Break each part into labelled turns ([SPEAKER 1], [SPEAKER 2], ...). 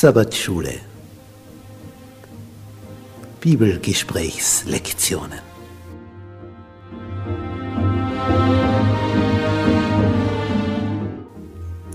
[SPEAKER 1] Sabbatschule. Bibelgesprächslektionen.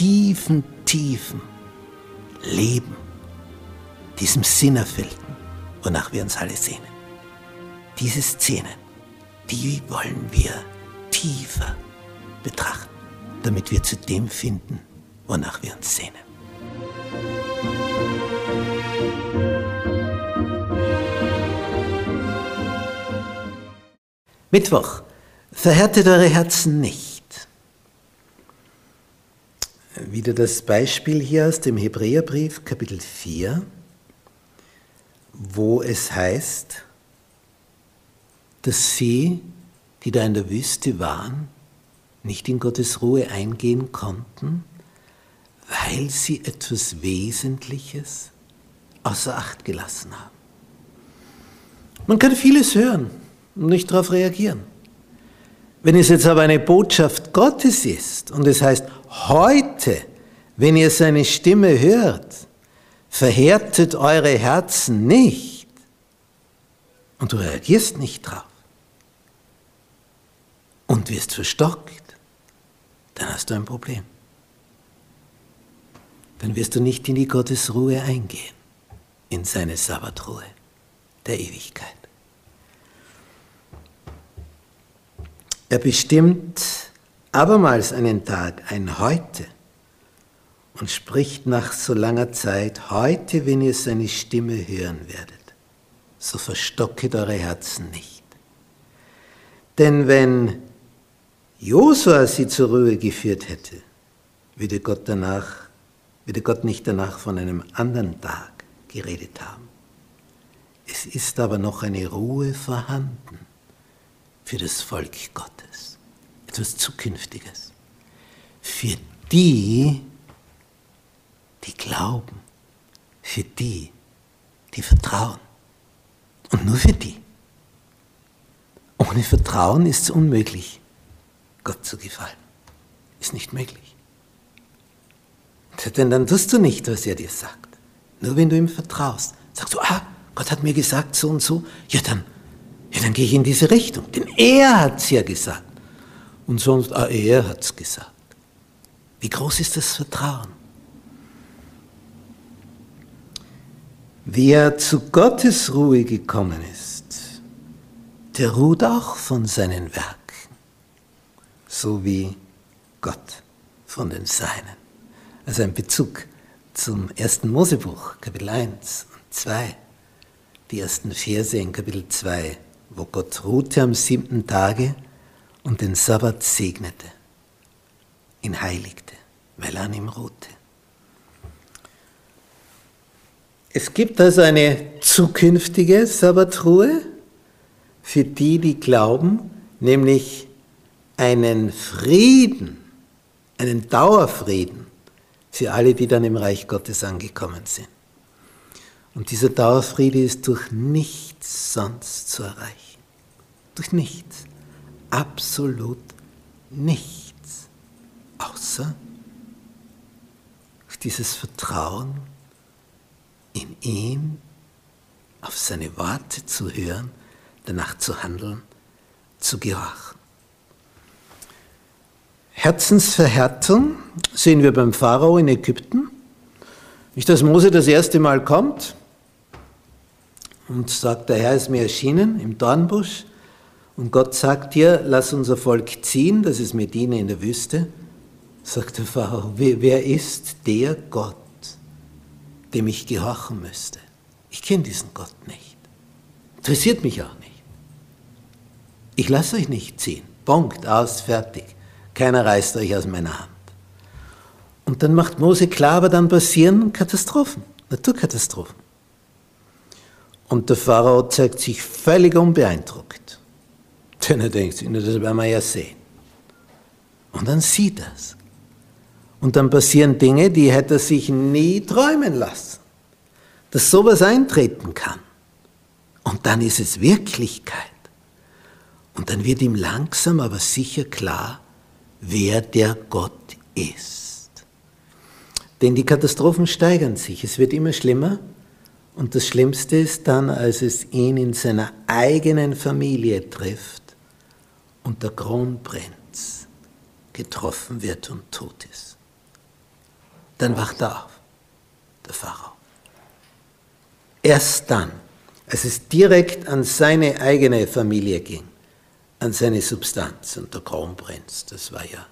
[SPEAKER 1] tiefen, tiefen Leben, diesem Sinnerfüllten, wonach wir uns alle sehnen. Diese Szenen, die wollen wir tiefer betrachten, damit wir zu dem finden, wonach wir uns sehnen. Mittwoch. Verhärtet eure Herzen nicht. Wieder das Beispiel hier aus dem Hebräerbrief, Kapitel 4, wo es heißt, dass sie, die da in der Wüste waren, nicht in Gottes Ruhe eingehen konnten, weil sie etwas Wesentliches außer Acht gelassen haben. Man kann vieles hören, und nicht darauf reagieren. Wenn es jetzt aber eine Botschaft Gottes ist und es heißt, heute, wenn ihr seine Stimme hört, verhärtet eure Herzen nicht und du reagierst nicht drauf und wirst verstockt, dann hast du ein Problem. Dann wirst du nicht in die Gottesruhe eingehen, in seine Sabbatruhe der Ewigkeit. Er bestimmt abermals einen Tag, ein Heute, und spricht nach so langer Zeit, heute, wenn ihr seine Stimme hören werdet, so verstocket eure Herzen nicht. Denn wenn Josua sie zur Ruhe geführt hätte, würde Gott danach, würde Gott nicht danach von einem anderen Tag geredet haben. Es ist aber noch eine Ruhe vorhanden für das Volk Gottes, etwas Zukünftiges. Für die, die glauben, für die, die vertrauen. Und nur für die. Ohne Vertrauen ist es unmöglich, Gott zu gefallen. Ist nicht möglich. Denn dann tust du nicht, was er dir sagt. Nur wenn du ihm vertraust. Sagst du, ah, Gott hat mir gesagt so und so. Ja, dann ja, dann gehe ich in diese Richtung. Denn er hat es ja gesagt. Und sonst, ah, er hat es gesagt. Wie groß ist das Vertrauen? Wer zu Gottes Ruhe gekommen ist, der ruht auch von seinen Werken, so wie Gott von den Seinen. Also ein Bezug zum ersten Mosebuch, Kapitel 1 und 2, die ersten Verse in Kapitel 2 wo Gott ruhte am siebten Tage und den Sabbat segnete, ihn heiligte, weil er an ihm ruhte. Es gibt also eine zukünftige Sabbatruhe für die, die glauben, nämlich einen Frieden, einen Dauerfrieden für alle, die dann im Reich Gottes angekommen sind. Und dieser Dauerfriede ist durch nichts sonst zu erreichen. Durch nichts. Absolut nichts. Außer dieses Vertrauen in ihn, auf seine Worte zu hören, danach zu handeln, zu gehorchen. Herzensverhärtung sehen wir beim Pharao in Ägypten. Nicht, dass Mose das erste Mal kommt und sagt, der Herr ist mir erschienen im Dornbusch Und Gott sagt dir, lass unser Volk ziehen, das ist Medina in der Wüste. Sagt der Pharao, wer ist der Gott, dem ich gehorchen müsste? Ich kenne diesen Gott nicht. Interessiert mich auch nicht. Ich lasse euch nicht ziehen. Punkt, aus, fertig. Keiner reißt euch aus meiner Hand. Und dann macht Mose klar, aber dann passieren Katastrophen, Naturkatastrophen. Und der Pharao zeigt sich völlig unbeeindruckt. Denn er denkt, das werden wir ja sehen. Und dann sieht er es. Und dann passieren Dinge, die hätte er sich nie träumen lassen. Dass sowas eintreten kann. Und dann ist es Wirklichkeit. Und dann wird ihm langsam aber sicher klar, wer der Gott ist. Denn die Katastrophen steigern sich, es wird immer schlimmer und das Schlimmste ist dann, als es ihn in seiner eigenen Familie trifft und der Kronprinz getroffen wird und tot ist. Dann wacht er auf, der Pharao. Erst dann, als es direkt an seine eigene Familie ging, an seine Substanz und der Kronprinz, das war ja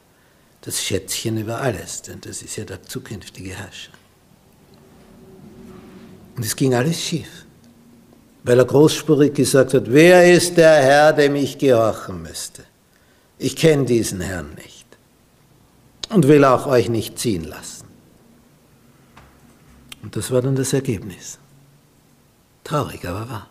[SPEAKER 1] das Schätzchen über alles, denn das ist ja der zukünftige Herrscher. Und es ging alles schief, weil er großspurig gesagt hat, wer ist der Herr, dem ich gehorchen müsste? Ich kenne diesen Herrn nicht und will auch euch nicht ziehen lassen. Und das war dann das Ergebnis. Traurig, aber wahr.